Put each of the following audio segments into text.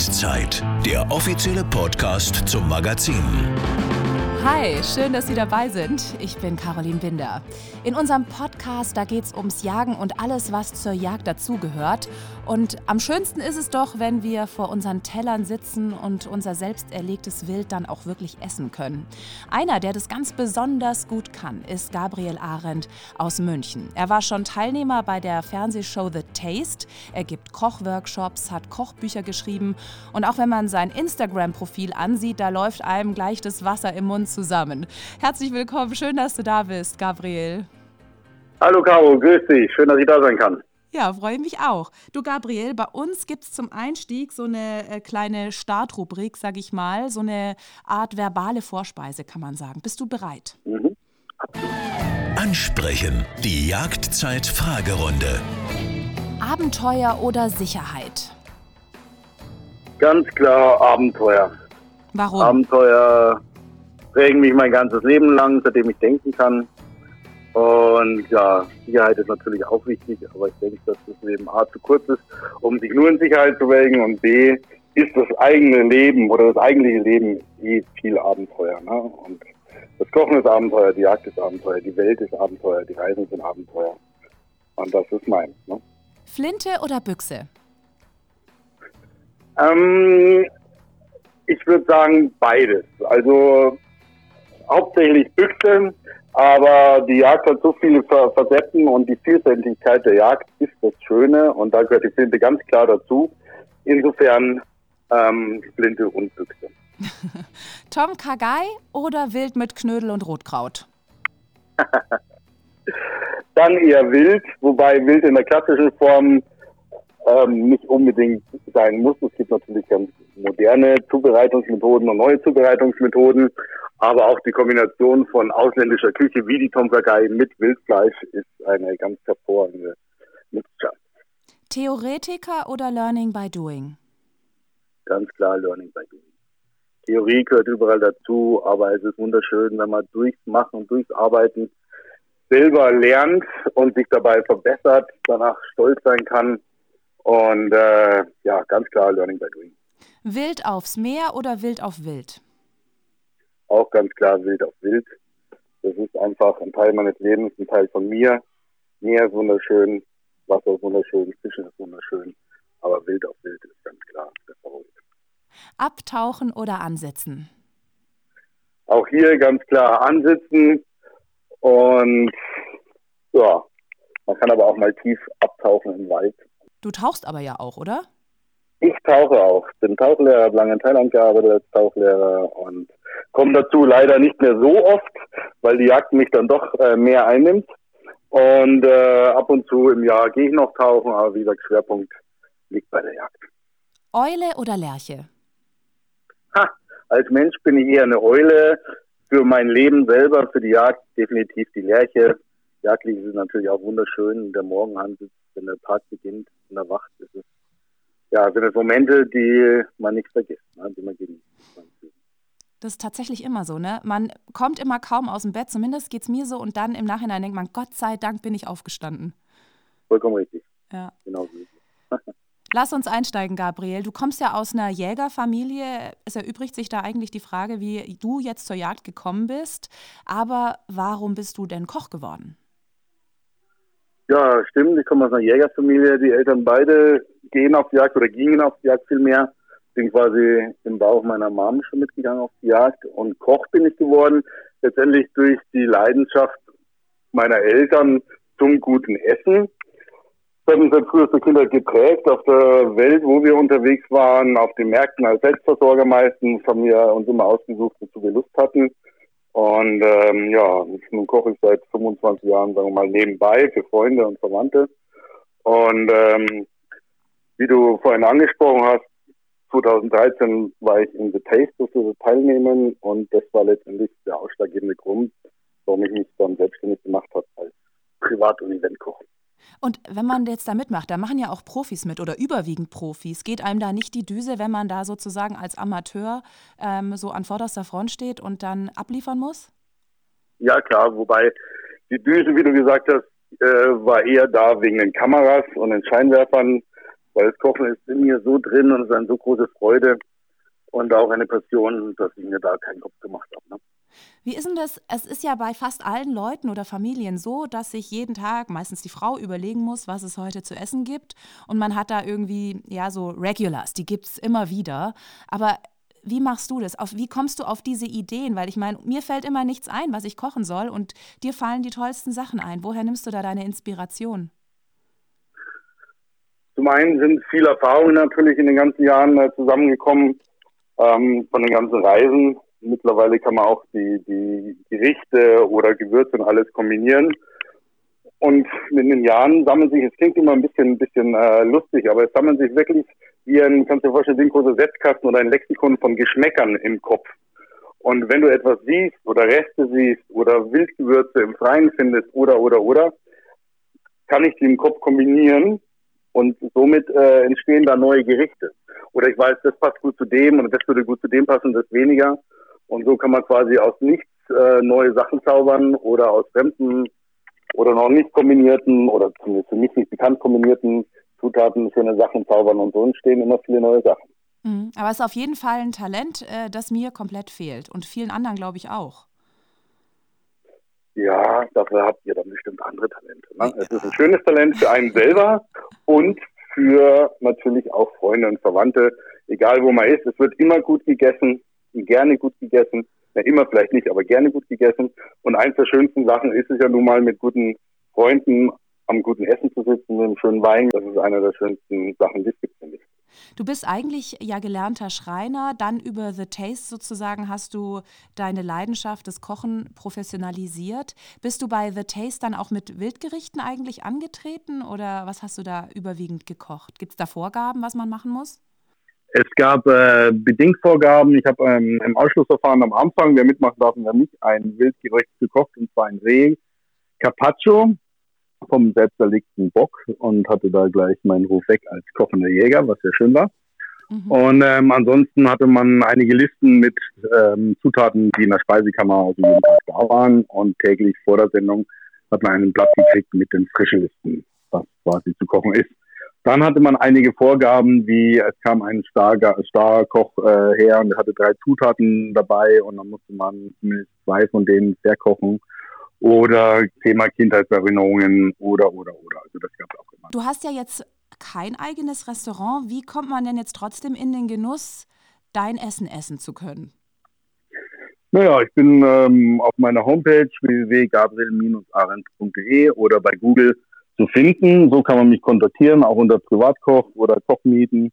Jagdzeit, der offizielle Podcast zum Magazin. Hi, schön, dass Sie dabei sind. Ich bin Caroline Binder. In unserem Podcast, da geht es ums Jagen und alles, was zur Jagd dazugehört. Und am schönsten ist es doch, wenn wir vor unseren Tellern sitzen und unser selbst erlegtes Wild dann auch wirklich essen können. Einer, der das ganz besonders gut kann, ist Gabriel Arendt aus München. Er war schon Teilnehmer bei der Fernsehshow The Taste. Er gibt Kochworkshops, hat Kochbücher geschrieben. Und auch wenn man sein Instagram-Profil ansieht, da läuft einem gleich das Wasser im Mund zusammen. Herzlich willkommen, schön, dass du da bist, Gabriel. Hallo Caro, grüß dich, schön, dass ich da sein kann. Ja, freue mich auch. Du Gabriel, bei uns gibt es zum Einstieg so eine äh, kleine Startrubrik, sag ich mal, so eine Art verbale Vorspeise, kann man sagen. Bist du bereit? Mhm. Ansprechen, die Jagdzeit-Fragerunde. Abenteuer oder Sicherheit? Ganz klar Abenteuer. Warum? Abenteuer prägen mich mein ganzes Leben lang, seitdem ich denken kann. Und ja, Sicherheit ist natürlich auch wichtig, aber ich denke, dass das Leben A zu kurz ist, um sich nur in Sicherheit zu wägen und B ist das eigene Leben oder das eigentliche Leben eh viel Abenteuer. Ne? Und das Kochen ist Abenteuer, die Jagd ist Abenteuer, die Welt ist Abenteuer, die Reisen sind Abenteuer. Und das ist meins. Ne? Flinte oder Büchse? Ähm, ich würde sagen beides. Also hauptsächlich Büchse, aber die Jagd hat so viele Facetten und die Vielfältigkeit der Jagd ist das Schöne und da gehört die Flinte ganz klar dazu. Insofern ähm, Flinte und Büchse. Tom Kagai oder Wild mit Knödel und Rotkraut? Dann eher Wild, wobei Wild in der klassischen Form ähm, nicht unbedingt sein muss. Es gibt natürlich ganz moderne Zubereitungsmethoden und neue Zubereitungsmethoden. Aber auch die Kombination von ausländischer Küche wie die Tom Kha mit Wildfleisch ist eine ganz hervorragende Mixture. Theoretiker oder Learning by Doing? Ganz klar Learning by Doing. Theorie gehört überall dazu, aber es ist wunderschön, wenn man durchs Machen, durchs Arbeiten selber lernt und sich dabei verbessert, danach stolz sein kann. Und äh, ja, ganz klar Learning by Doing. Wild aufs Meer oder wild auf Wild? auch ganz klar wild auf wild. Das ist einfach ein Teil meines Lebens, ein Teil von mir. Meer ist wunderschön, Wasser ist wunderschön, Fischen ist wunderschön, aber wild auf wild ist ganz klar der Favorit. Abtauchen oder ansitzen? Auch hier ganz klar ansitzen und ja, man kann aber auch mal tief abtauchen im Wald. Du tauchst aber ja auch, oder? Ich tauche auch. Bin Tauchlehrer, habe lange in Thailand gearbeitet als Tauchlehrer und komme dazu leider nicht mehr so oft, weil die Jagd mich dann doch äh, mehr einnimmt. Und äh, ab und zu im Jahr gehe ich noch tauchen, aber wie gesagt, Schwerpunkt liegt bei der Jagd. Eule oder Lerche? Ha, als Mensch bin ich eher eine Eule. Für mein Leben selber, für die Jagd definitiv die Lerche. Jagdlich ist es natürlich auch wunderschön. Der Morgenhand, wenn der Tag beginnt, in der Wacht, ist es ja, sind es Momente, die man nicht vergisst, ne, die man genießt. Das ist tatsächlich immer so, ne? Man kommt immer kaum aus dem Bett, zumindest geht es mir so, und dann im Nachhinein denkt man, Gott sei Dank bin ich aufgestanden. Vollkommen richtig. Ja. Genau so Lass uns einsteigen, Gabriel. Du kommst ja aus einer Jägerfamilie. Es erübrigt sich da eigentlich die Frage, wie du jetzt zur Jagd gekommen bist. Aber warum bist du denn Koch geworden? Ja, stimmt. Ich komme aus einer Jägerfamilie. Die Eltern beide gehen auf die Jagd oder gingen auf die Jagd vielmehr. Bin quasi im Bauch meiner Mom schon mitgegangen auf die Jagd und Koch bin ich geworden. Letztendlich durch die Leidenschaft meiner Eltern zum guten Essen. Das hat uns seit frühester Kindheit geprägt. Auf der Welt, wo wir unterwegs waren, auf den Märkten als Selbstversorger meistens, haben wir uns immer ausgesucht, wozu wir Lust hatten. Und ähm, ja, nun koche ich seit 25 Jahren, sagen wir mal, nebenbei für Freunde und Verwandte. Und ähm, wie du vorhin angesprochen hast, 2013 war ich in The Taste, durfte teilnehmen und das war letztendlich der ausschlaggebende Grund, warum ich mich dann selbstständig gemacht habe als Privat- und Eventkoch. Und wenn man jetzt da mitmacht, da machen ja auch Profis mit oder überwiegend Profis. Geht einem da nicht die Düse, wenn man da sozusagen als Amateur ähm, so an vorderster Front steht und dann abliefern muss? Ja, klar. Wobei die Düse, wie du gesagt hast, äh, war eher da wegen den Kameras und den Scheinwerfern. weil das Kochen ist in mir so drin und es ist eine so große Freude und auch eine Passion, dass ich mir da keinen Kopf gemacht habe. Ne? Wie ist denn das? Es ist ja bei fast allen Leuten oder Familien so, dass sich jeden Tag meistens die Frau überlegen muss, was es heute zu essen gibt. Und man hat da irgendwie, ja, so Regulars, die gibt es immer wieder. Aber wie machst du das? Auf, wie kommst du auf diese Ideen? Weil ich meine, mir fällt immer nichts ein, was ich kochen soll und dir fallen die tollsten Sachen ein. Woher nimmst du da deine Inspiration? Zum einen sind viele Erfahrungen natürlich in den ganzen Jahren äh, zusammengekommen ähm, von den ganzen Reisen. Mittlerweile kann man auch die, die Gerichte oder Gewürze und alles kombinieren. Und in den Jahren sammeln sich, es klingt immer ein bisschen, ein bisschen äh, lustig, aber es sammeln sich wirklich wie ein, kannst du dir vorstellen, wie ein großer Setzkasten oder ein Lexikon von Geschmäckern im Kopf. Und wenn du etwas siehst oder Reste siehst oder Wildgewürze im Freien findest oder, oder, oder, kann ich die im Kopf kombinieren und somit äh, entstehen da neue Gerichte. Oder ich weiß, das passt gut zu dem und das würde gut zu dem passen, das weniger. Und so kann man quasi aus nichts äh, neue Sachen zaubern oder aus fremden oder noch nicht kombinierten oder zumindest für mich nicht bekannt kombinierten Zutaten schöne Sachen zaubern und so entstehen immer viele neue Sachen. Mhm. Aber es ist auf jeden Fall ein Talent, äh, das mir komplett fehlt und vielen anderen, glaube ich, auch. Ja, dafür habt ihr dann bestimmt andere Talente. Ne? Ja. Es ist ein schönes Talent für einen selber und für natürlich auch Freunde und Verwandte, egal wo man ist. Es wird immer gut gegessen, gerne gut gegessen. Ja, immer vielleicht nicht, aber gerne gut gegessen. Und eins der schönsten Sachen ist es ja nun mal mit guten Freunden am guten Essen zu sitzen, mit einem schönen Wein. Das ist eine der schönsten Sachen, die es gibt, finde ich. Du bist eigentlich ja gelernter Schreiner, dann über The Taste sozusagen hast du deine Leidenschaft des Kochen professionalisiert. Bist du bei The Taste dann auch mit Wildgerichten eigentlich angetreten oder was hast du da überwiegend gekocht? Gibt es da Vorgaben, was man machen muss? Es gab äh, bedingt Vorgaben. Ich habe ähm, im Ausschlussverfahren am Anfang, wer mitmachen darf und wer nicht, ein Wildgericht gekocht und zwar ein Reh Carpaccio vom selbsterlegten Bock und hatte da gleich meinen Ruf weg als kochender Jäger, was sehr schön war. Mhm. Und ähm, ansonsten hatte man einige Listen mit ähm, Zutaten, die in der Speisekammer also jeden Tag da waren. Und täglich vor der Sendung hat man einen Blatt gekriegt mit den frischen Listen, was quasi zu kochen ist. Dann hatte man einige Vorgaben, wie es kam ein Starkoch äh, her und er hatte drei Zutaten dabei und dann musste man mindestens zwei von denen verkochen oder Thema Kindheitserinnerungen oder, oder, oder. Also das gab es auch immer. Du hast ja jetzt kein eigenes Restaurant. Wie kommt man denn jetzt trotzdem in den Genuss, dein Essen essen zu können? Naja, ich bin ähm, auf meiner Homepage www.gabriel-arendt.de oder bei Google zu finden. So kann man mich kontaktieren, auch unter Privatkoch oder Kochmieten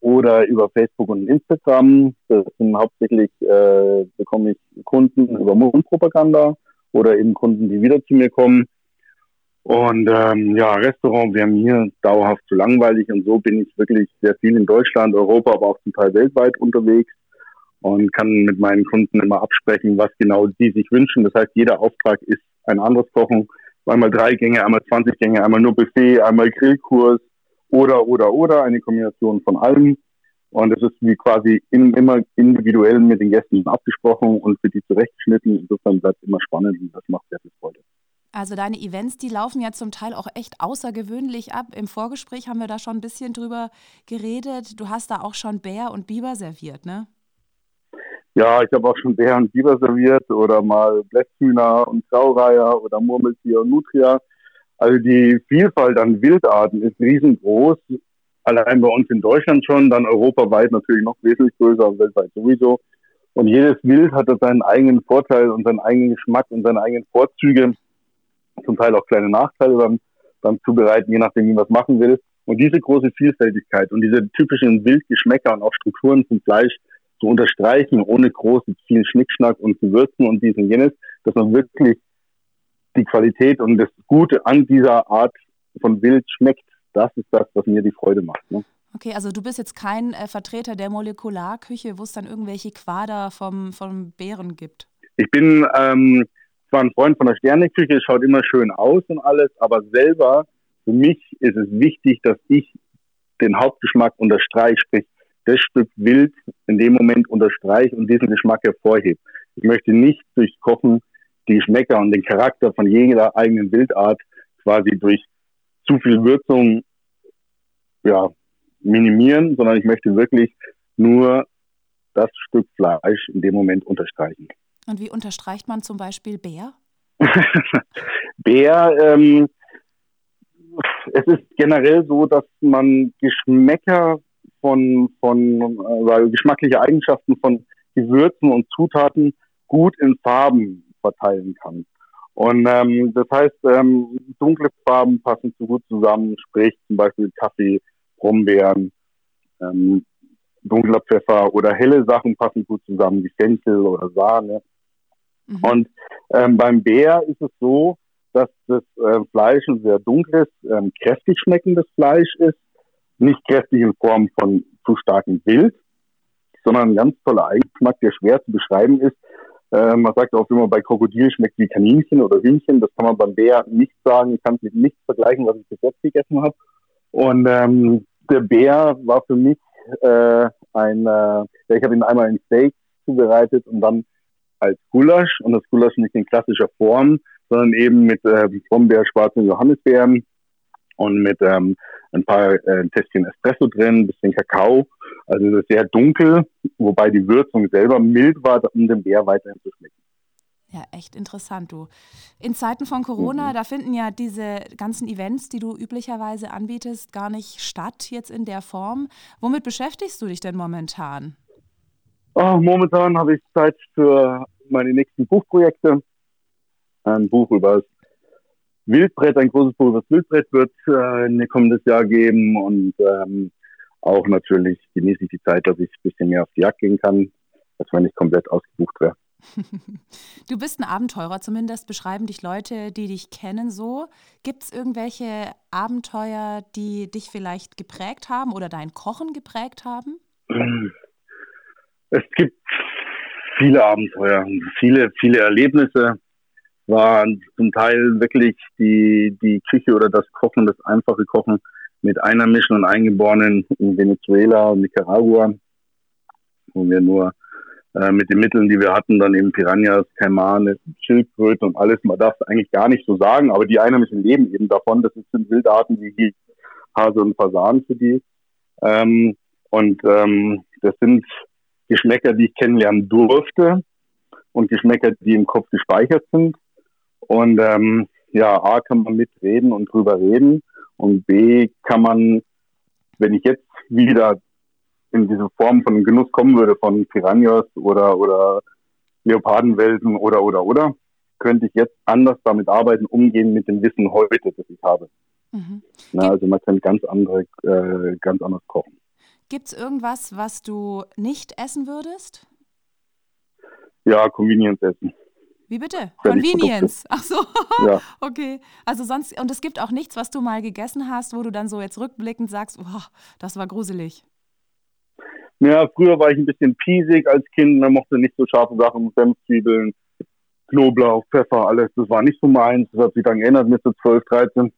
oder über Facebook und Instagram. Das sind hauptsächlich, äh, bekomme ich Kunden über Mundpropaganda oder eben Kunden, die wieder zu mir kommen. Und ähm, ja, Restaurant wäre mir dauerhaft zu langweilig und so bin ich wirklich sehr viel in Deutschland, Europa, aber auch zum Teil weltweit unterwegs und kann mit meinen Kunden immer absprechen, was genau die sich wünschen. Das heißt, jeder Auftrag ist ein anderes Kochen. Einmal drei Gänge, einmal 20 Gänge, einmal nur Buffet, einmal Grillkurs oder, oder, oder, eine Kombination von allem. Und es ist wie quasi in, immer individuell mit den Gästen abgesprochen und für die zurechtgeschnitten. Insofern bleibt es immer spannend und das macht sehr viel Freude. Also deine Events, die laufen ja zum Teil auch echt außergewöhnlich ab. Im Vorgespräch haben wir da schon ein bisschen drüber geredet. Du hast da auch schon Bär und Biber serviert, ne? Ja, ich habe auch schon Bär und Biber serviert oder mal Blätthühner und Graureiher oder Murmeltier und Nutria. Also die Vielfalt an Wildarten ist riesengroß allein bei uns in Deutschland schon, dann europaweit natürlich noch wesentlich größer und weltweit sowieso. Und jedes Wild hat seinen eigenen Vorteil und seinen eigenen Geschmack und seine eigenen Vorzüge, zum Teil auch kleine Nachteile beim, beim Zubereiten, je nachdem, wie man es machen will. Und diese große Vielfältigkeit und diese typischen Wildgeschmäcker und auch Strukturen zum Fleisch zu unterstreichen, ohne großen, vielen Schnickschnack und zu würzen und dies und jenes, dass man wirklich die Qualität und das Gute an dieser Art von Wild schmeckt das ist das, was mir die Freude macht. Ne? Okay, also du bist jetzt kein äh, Vertreter der Molekularküche, wo es dann irgendwelche Quader vom, vom Bären gibt. Ich bin ähm, zwar ein Freund von der Sterneküche, es schaut immer schön aus und alles, aber selber, für mich ist es wichtig, dass ich den Hauptgeschmack unterstreiche, sprich das Stück Wild in dem Moment unterstreiche und diesen Geschmack hervorhebe. Ich möchte nicht durch Kochen die Geschmäcker und den Charakter von jeder eigenen Wildart quasi durch zu viel Würzung ja, minimieren, sondern ich möchte wirklich nur das Stück Fleisch in dem Moment unterstreichen. Und wie unterstreicht man zum Beispiel Bär? Bär, ähm, es ist generell so, dass man Geschmäcker von, von äh, geschmackliche Eigenschaften von Gewürzen und Zutaten gut in Farben verteilen kann. Und ähm, das heißt, ähm, dunkle Farben passen zu gut zusammen, sprich zum Beispiel Kaffee, Brombeeren, ähm, dunkler Pfeffer oder helle Sachen passen gut zusammen, wie Fenchel oder Sahne. Mhm. Und ähm, beim Bär ist es so, dass das äh, Fleisch ein sehr dunkles, ähm, kräftig schmeckendes Fleisch ist. Nicht kräftig in Form von zu starkem Wild, sondern ein ganz toller Eigenschmack, der schwer zu beschreiben ist. Äh, man sagt auch immer, bei Krokodil schmeckt wie Kaninchen oder Hühnchen. Das kann man beim Bär nicht sagen. Ich kann es mit nichts vergleichen, was ich bis jetzt gegessen habe. Und ähm, der Bär war für mich äh, ein, äh, ich habe ihn einmal in Steak zubereitet und dann als Gulasch und das Gulasch nicht in klassischer Form, sondern eben mit äh, Brombeer, schwarzen Johannisbeeren und mit ähm, ein paar äh, Tässchen Espresso drin, bisschen Kakao. Also sehr dunkel, wobei die Würzung selber mild war, um den Bär weiterhin zu schmecken. Ja, echt interessant, du. In Zeiten von Corona, mhm. da finden ja diese ganzen Events, die du üblicherweise anbietest, gar nicht statt jetzt in der Form. Womit beschäftigst du dich denn momentan? Oh, momentan habe ich Zeit für meine nächsten Buchprojekte. Ein Buch über das Wildbrett, ein großes das Wildbrett wird äh, kommendes Jahr geben und ähm, auch natürlich genieße ich die Zeit, dass ich ein bisschen mehr auf die Jagd gehen kann, als wenn ich komplett ausgebucht wäre. Du bist ein Abenteurer, zumindest beschreiben dich Leute, die dich kennen, so. Gibt es irgendwelche Abenteuer, die dich vielleicht geprägt haben oder dein Kochen geprägt haben? Es gibt viele Abenteuer, viele, viele Erlebnisse. Waren zum Teil wirklich die, die Küche oder das Kochen, das einfache Kochen mit Einheimischen und Eingeborenen in Venezuela und Nicaragua, wo wir nur äh, mit den Mitteln, die wir hatten, dann eben Piranhas, Kaimane, Schildkröte und alles. Man darf es eigentlich gar nicht so sagen, aber die Einheimischen leben eben davon. Das sind Wildarten wie die Hase und Fasan für die. Ähm, und ähm, das sind Geschmäcker, die ich kennenlernen durfte und Geschmäcker, die im Kopf gespeichert sind. Und ähm, ja, A kann man mitreden und drüber reden und B kann man, wenn ich jetzt wieder in diese Form von Genuss kommen würde von Piranhas oder, oder Leopardenwelsen oder, oder, oder, könnte ich jetzt anders damit arbeiten, umgehen mit dem Wissen heute, das ich habe. Mhm. Na, also man kann ganz andere, äh, ganz anders kochen. Gibt es irgendwas, was du nicht essen würdest? Ja, Convenience essen. Wie bitte? Convenience. Ach so. Ja. okay. Also sonst, und es gibt auch nichts, was du mal gegessen hast, wo du dann so jetzt rückblickend sagst, oh, das war gruselig. Ja, früher war ich ein bisschen piesig als Kind, man mochte nicht so scharfe Sachen, Senfzwiebeln, Knoblauch, Pfeffer, alles. Das war nicht so meins. Das hat sich dann geändert mit so 12, 13.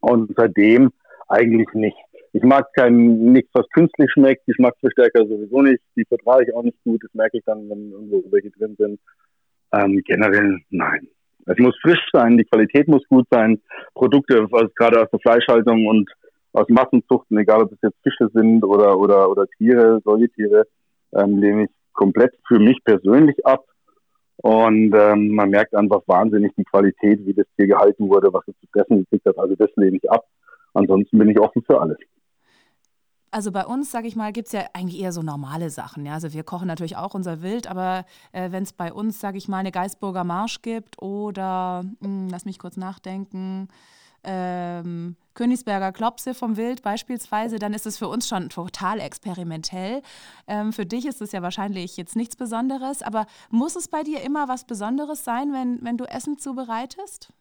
Und seitdem eigentlich nicht. Ich mag kein nichts, was künstlich schmeckt. Geschmacksverstärker sowieso nicht. Die vertrage ich auch nicht gut. Das merke ich dann, wenn irgendwo welche drin sind. Ähm, generell nein. Es muss frisch sein, die Qualität muss gut sein. Produkte, also gerade aus der Fleischhaltung und aus Massenzuchten, egal ob es jetzt Fische sind oder, oder, oder Tiere, Säugetiere, ähm, lehne ich komplett für mich persönlich ab. Und ähm, man merkt einfach wahnsinnig die Qualität, wie das Tier gehalten wurde, was es zu fressen gekriegt hat. Also das lehne ich ab. Ansonsten bin ich offen für alles. Also bei uns, sage ich mal, gibt es ja eigentlich eher so normale Sachen. Ja? Also wir kochen natürlich auch unser Wild, aber äh, wenn es bei uns, sage ich mal, eine Geisburger Marsch gibt oder, mh, hm, lass mich kurz nachdenken, ähm, Königsberger Klopse vom Wild beispielsweise, dann ist es für uns schon total experimentell. Ähm, für dich ist es ja wahrscheinlich jetzt nichts Besonderes, aber muss es bei dir immer was Besonderes sein, wenn, wenn du Essen zubereitest?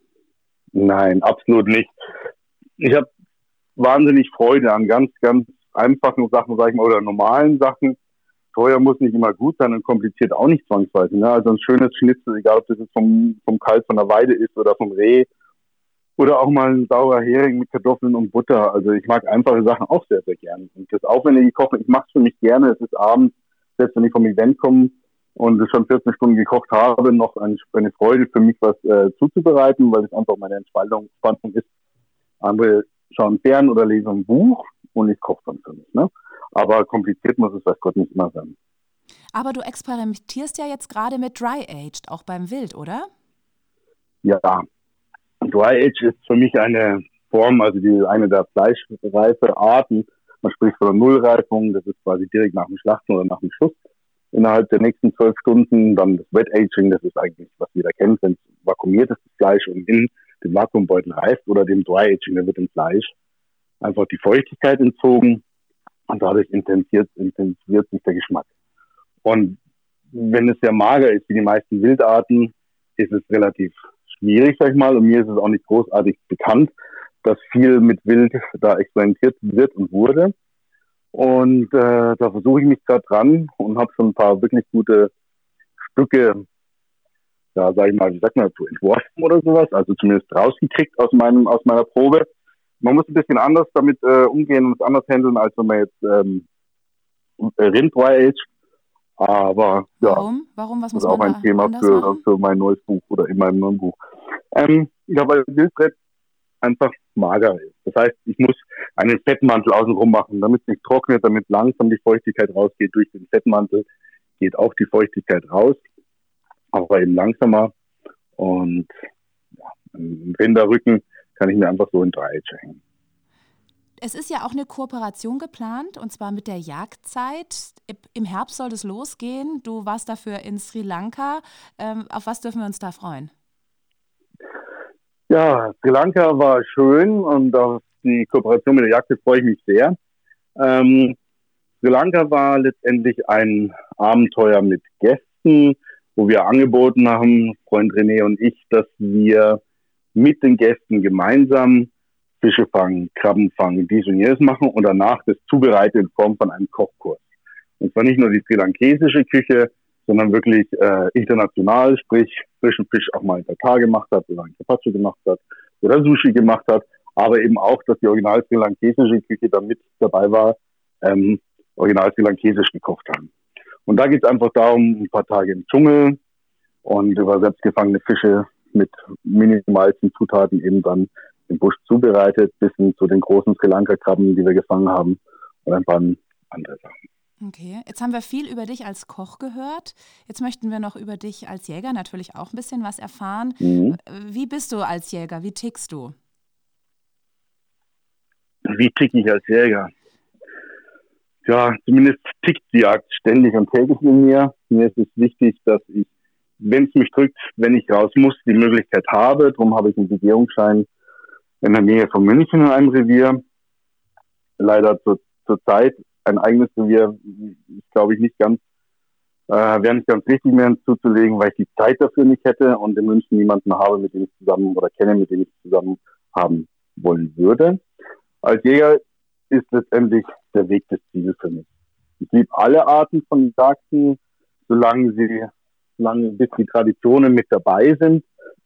Nein, absolut nicht. Ich habe wahnsinnig Freude an ganz, ganz einfachen Sachen, sag ich mal, oder normalen Sachen. Teuer muss nicht immer gut sein und kompliziert auch nicht zwangsweise. Ne? Also ein schönes Schnitzel, egal ob das jetzt vom, vom Kalb von der Weide ist oder vom Reh, oder auch mal ein saurer Hering mit Kartoffeln und Butter. Also ich mag einfache Sachen auch sehr, sehr gerne. Und das aufwendige Kochen, ich mache es für mich gerne. Es ist abends, selbst wenn ich vom Event komme und es schon 14 Stunden gekocht habe, noch eine Freude für mich, was äh, zuzubereiten, weil es einfach meine Entspannung ist. Andere schauen fern oder lesen ein Buch. Und ich koche dann für mich. Ne? Aber kompliziert muss es, weiß Gott, nicht immer sein. Aber du experimentierst ja jetzt gerade mit Dry Aged, auch beim Wild, oder? Ja, Dry Aged ist für mich eine Form, also die eine der fleischreife Arten. Man spricht von der Nullreifung, das ist quasi direkt nach dem Schlachten oder nach dem Schuss. Innerhalb der nächsten zwölf Stunden dann das Wet Aging, das ist eigentlich, was jeder kennt, wenn es vakuumiert ist, das Fleisch und in dem Vakuumbeutel reift oder dem Dry Aging, da wird dem Fleisch einfach die Feuchtigkeit entzogen und dadurch intensiviert, intensiviert sich der Geschmack. Und wenn es sehr mager ist, wie die meisten Wildarten, ist es relativ schwierig, sag ich mal. Und mir ist es auch nicht großartig bekannt, dass viel mit Wild da experimentiert wird und wurde. Und äh, da versuche ich mich gerade dran und habe schon ein paar wirklich gute Stücke, ja, sag ich mal, wie sagt man dazu, entworfen oder sowas, also zumindest rausgekriegt aus meinem, aus meiner Probe. Man muss ein bisschen anders damit äh, umgehen und es anders handeln, als wenn man jetzt ähm, Rind Dry Age aber ja, Warum? Warum? Was muss das ist auch ein Thema für, für mein neues Buch oder in meinem neuen Buch. Ähm, ja, weil Wildbrett einfach mager ist. Das heißt, ich muss einen Fettmantel außenrum machen, damit es nicht trocknet, damit langsam die Feuchtigkeit rausgeht. Durch den Fettmantel geht auch die Feuchtigkeit raus, aber eben langsamer. Und ja, einen Rinderrücken kann ich mir einfach so in Dreieck hängen. Es ist ja auch eine Kooperation geplant und zwar mit der Jagdzeit. Im Herbst soll es losgehen. Du warst dafür in Sri Lanka. Ähm, auf was dürfen wir uns da freuen? Ja, Sri Lanka war schön und auf die Kooperation mit der Jagd freue ich mich sehr. Ähm, Sri Lanka war letztendlich ein Abenteuer mit Gästen, wo wir angeboten haben, Freund René und ich, dass wir mit den Gästen gemeinsam Fische fangen, Krabben fangen, dies und jenes machen und danach das zubereiten in Form von einem Kochkurs. Und zwar nicht nur die sri lankesische Küche, sondern wirklich äh, international, sprich frischen Fisch auch mal in Tatar gemacht hat oder ein Carpaccio gemacht hat oder Sushi gemacht hat, aber eben auch, dass die original sri lankesische Küche da mit dabei war, ähm, original sri lankesisch gekocht haben. Und da geht es einfach darum, ein paar Tage im Dschungel und über selbstgefangene Fische mit minimalsten Zutaten eben dann im Busch zubereitet, bis hin zu den großen Sri Lanka-Krabben, die wir gefangen haben und ein paar andere Sachen. Okay, jetzt haben wir viel über dich als Koch gehört. Jetzt möchten wir noch über dich als Jäger natürlich auch ein bisschen was erfahren. Mhm. Wie bist du als Jäger? Wie tickst du? Wie tick ich als Jäger? Ja, zumindest tickt die Jagd ständig und täglich in mir. Mir ist es wichtig, dass ich, wenn es mich drückt, wenn ich raus muss, die Möglichkeit habe. Darum habe ich einen Begehungsschein in der Nähe von München in einem Revier. Leider zur, zur Zeit ein eigenes Revier, glaube ich, nicht ganz, äh, wäre nicht ganz richtig mehr hinzuzulegen, weil ich die Zeit dafür nicht hätte und in München niemanden habe, mit dem ich zusammen oder kenne, mit dem ich zusammen haben wollen würde. Als Jäger ist letztendlich der Weg des Ziels für mich. Ich liebe alle Arten von Jagden, solange sie, solange bis die Traditionen mit dabei sind.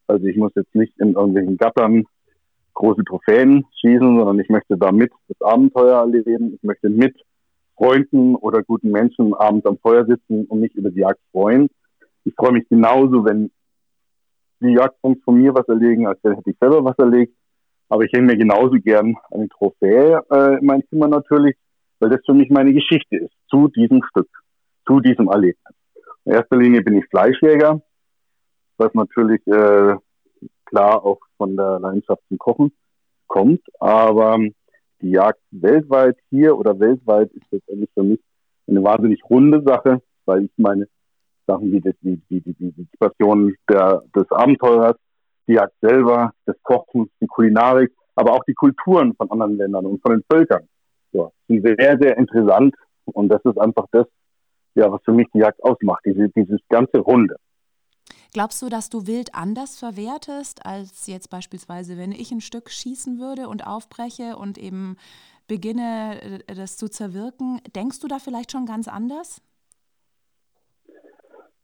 Also ich muss jetzt nicht in irgendwelchen Gattern große Trophäen schießen, sondern ich möchte damit das Abenteuer erleben. Ich möchte mit Freunden oder guten Menschen abends am Feuer sitzen und mich über die Jagd freuen. Ich freue mich genauso, wenn die Jagdpunkt von mir was erlegen, als hätte ich selber was erlegt. Aber ich hänge mir genauso gern eine Trophäe äh, in mein Zimmer natürlich, weil das für mich meine Geschichte ist zu diesem Stück, zu diesem Erlebnis. In erster Linie bin ich Fleischjäger, was natürlich äh, klar auch von der Leidenschaft zum Kochen kommt. Aber die Jagd weltweit hier oder weltweit ist letztendlich für mich eine wahnsinnig runde Sache, weil ich meine Sachen wie die, die, die, die, die Passion der, des Abenteurers, die Jagd selber, des Kochens, die Kulinarik, aber auch die Kulturen von anderen Ländern und von den Völkern. Ja, sind sehr, sehr interessant und das ist einfach das, ja, was für mich die Jagd ausmacht, diese, dieses ganze Runde. Glaubst du, dass du Wild anders verwertest, als jetzt beispielsweise, wenn ich ein Stück schießen würde und aufbreche und eben beginne, äh, das zu zerwirken? Denkst du da vielleicht schon ganz anders?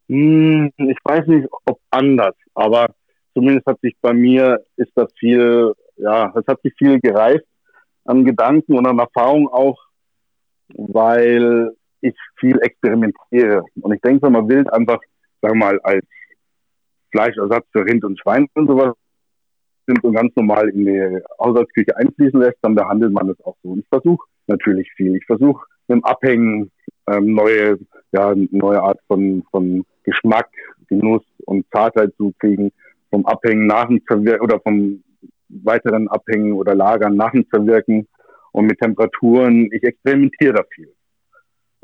Hm, ich weiß nicht, ob anders, aber zumindest hat sich bei mir, ist das viel, ja, es hat sich viel gereift an Gedanken und an Erfahrung auch, weil ich viel experimentiere. Und ich denke, wenn man Wild einfach, sagen wir mal, als Fleischersatz für Rind und Schwein und sowas sind und ganz normal in die Haushaltsküche einfließen lässt, dann behandelt man es auch so. Und ich versuche natürlich viel. Ich versuche dem Abhängen ähm, neue, ja, neue Art von, von Geschmack, Genuss und Zartheit zu kriegen. Vom Abhängen nach dem Zerwirken oder vom weiteren Abhängen oder Lagern nach dem Zerwirken und mit Temperaturen. Ich experimentiere da viel.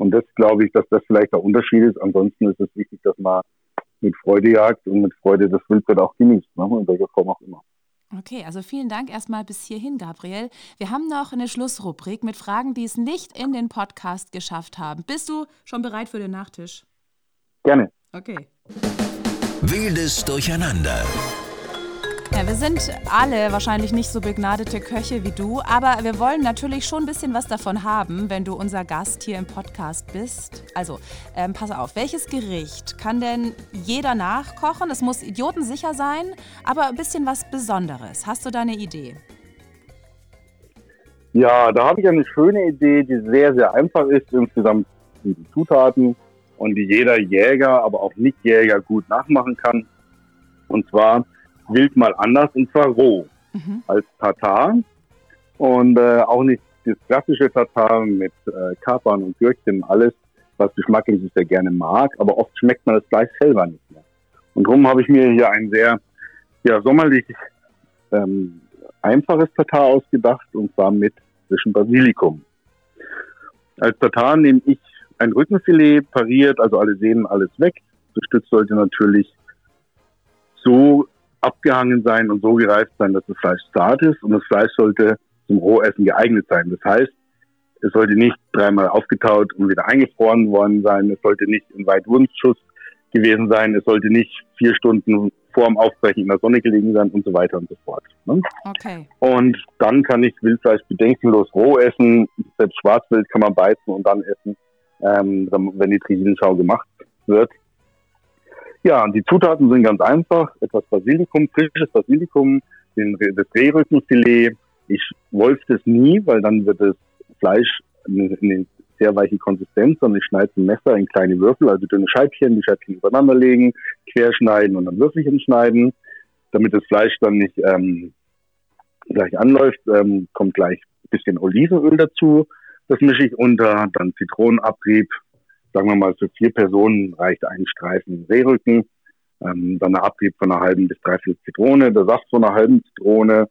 Und das glaube ich, dass das vielleicht der Unterschied ist. Ansonsten ist es wichtig, dass man mit Freude jagt und mit Freude das Wildbret auch genießt, ne? in welcher Form auch immer. Okay, also vielen Dank erstmal bis hierhin, Gabriel. Wir haben noch eine Schlussrubrik mit Fragen, die es nicht in den Podcast geschafft haben. Bist du schon bereit für den Nachtisch? Gerne. Okay. Wildes Durcheinander. Ja, wir sind alle wahrscheinlich nicht so begnadete Köche wie du, aber wir wollen natürlich schon ein bisschen was davon haben, wenn du unser Gast hier im Podcast bist. Also, ähm, pass auf, welches Gericht kann denn jeder nachkochen? Es muss idiotensicher sein, aber ein bisschen was Besonderes. Hast du da eine Idee? Ja, da habe ich eine schöne Idee, die sehr, sehr einfach ist. Insgesamt sieben Zutaten und die jeder Jäger, aber auch Nicht-Jäger gut nachmachen kann. Und zwar wild mal anders und zwar roh mhm. als Tatar und äh, auch nicht das klassische Tatar mit äh, Kapern und Gürkchen, alles, was geschmacklich ich sehr gerne mag, aber oft schmeckt man das Fleisch selber nicht mehr. Und darum habe ich mir hier ein sehr ja, sommerlich ähm, einfaches Tatar ausgedacht und zwar mit frischen Basilikum. Als Tatar nehme ich ein Rückenfilet pariert, also alle Sehnen, alles weg. Das Stück sollte natürlich so abgehangen sein und so gereift sein, dass das Fleisch zart ist und das Fleisch sollte zum Rohessen geeignet sein. Das heißt, es sollte nicht dreimal aufgetaut und wieder eingefroren worden sein. Es sollte nicht im Weitwunstschuss gewesen sein. Es sollte nicht vier Stunden vor dem Aufbrechen in der Sonne gelegen sein und so weiter und so fort. Ne? Okay. Und dann kann ich Wildfleisch bedenkenlos roh essen. Selbst Schwarzwild kann man beißen und dann essen, ähm, wenn die Trisinschau gemacht wird. Ja, die Zutaten sind ganz einfach. Etwas Basilikum, frisches Basilikum, den, das Rehrückenfilet. Ich wolf das nie, weil dann wird das Fleisch in eine sehr weiche Konsistenz, sondern ich schneide ein Messer in kleine Würfel, also dünne Scheibchen, die Scheibchen übereinander legen, querschneiden und dann Würfelchen schneiden, damit das Fleisch dann nicht ähm, gleich anläuft, ähm, kommt gleich ein bisschen Olivenöl dazu. Das mische ich unter, dann Zitronenabrieb, sagen wir mal, für vier Personen reicht ein Streifen Seerücken, ähm, dann ein Abrieb von einer halben bis dreiviertel Zitrone, der Saft von einer halben Zitrone,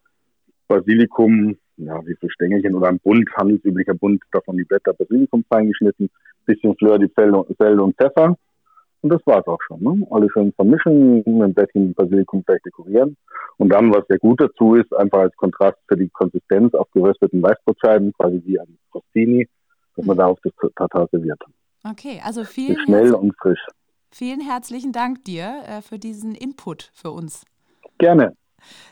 Basilikum, ja, wie viel Stängelchen oder ein Bund, handelsüblicher Bund, davon die Blätter Basilikum feingeschnitten, bisschen Fleur de Sel und Pfeffer. Und das war's auch schon. Ne? Alles schön vermischen, ein bisschen Basilikum vielleicht dekorieren. Und dann, was sehr gut dazu ist, einfach als Kontrast für die Konsistenz auf gerösteten Weißbrotscheiben, quasi wie ein Frostini, dass man da auf das Tatar serviert. Okay, also vielen, schnell und frisch. vielen herzlichen Dank dir äh, für diesen Input für uns. Gerne.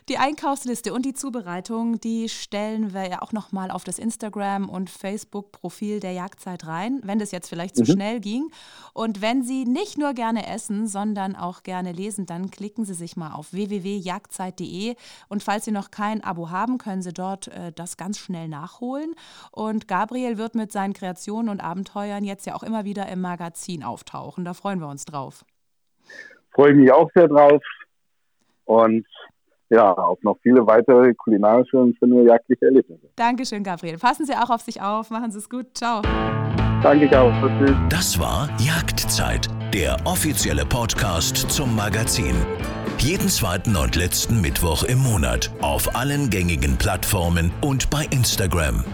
Die Einkaufsliste und die Zubereitung, die stellen wir ja auch nochmal auf das Instagram- und Facebook-Profil der Jagdzeit rein, wenn das jetzt vielleicht zu mhm. schnell ging. Und wenn Sie nicht nur gerne essen, sondern auch gerne lesen, dann klicken Sie sich mal auf www.jagdzeit.de. Und falls Sie noch kein Abo haben, können Sie dort äh, das ganz schnell nachholen. Und Gabriel wird mit seinen Kreationen und Abenteuern jetzt ja auch immer wieder im Magazin auftauchen. Da freuen wir uns drauf. Freue mich auch sehr drauf. Und ja, auf noch viele weitere kulinarische und schöne jagdliche Erlebnisse. Dankeschön, Gabriel. Passen Sie auch auf sich auf. Machen Sie es gut. Ciao. Danke ich auch. Tschüss. Das war Jagdzeit, der offizielle Podcast zum Magazin. Jeden zweiten und letzten Mittwoch im Monat auf allen gängigen Plattformen und bei Instagram.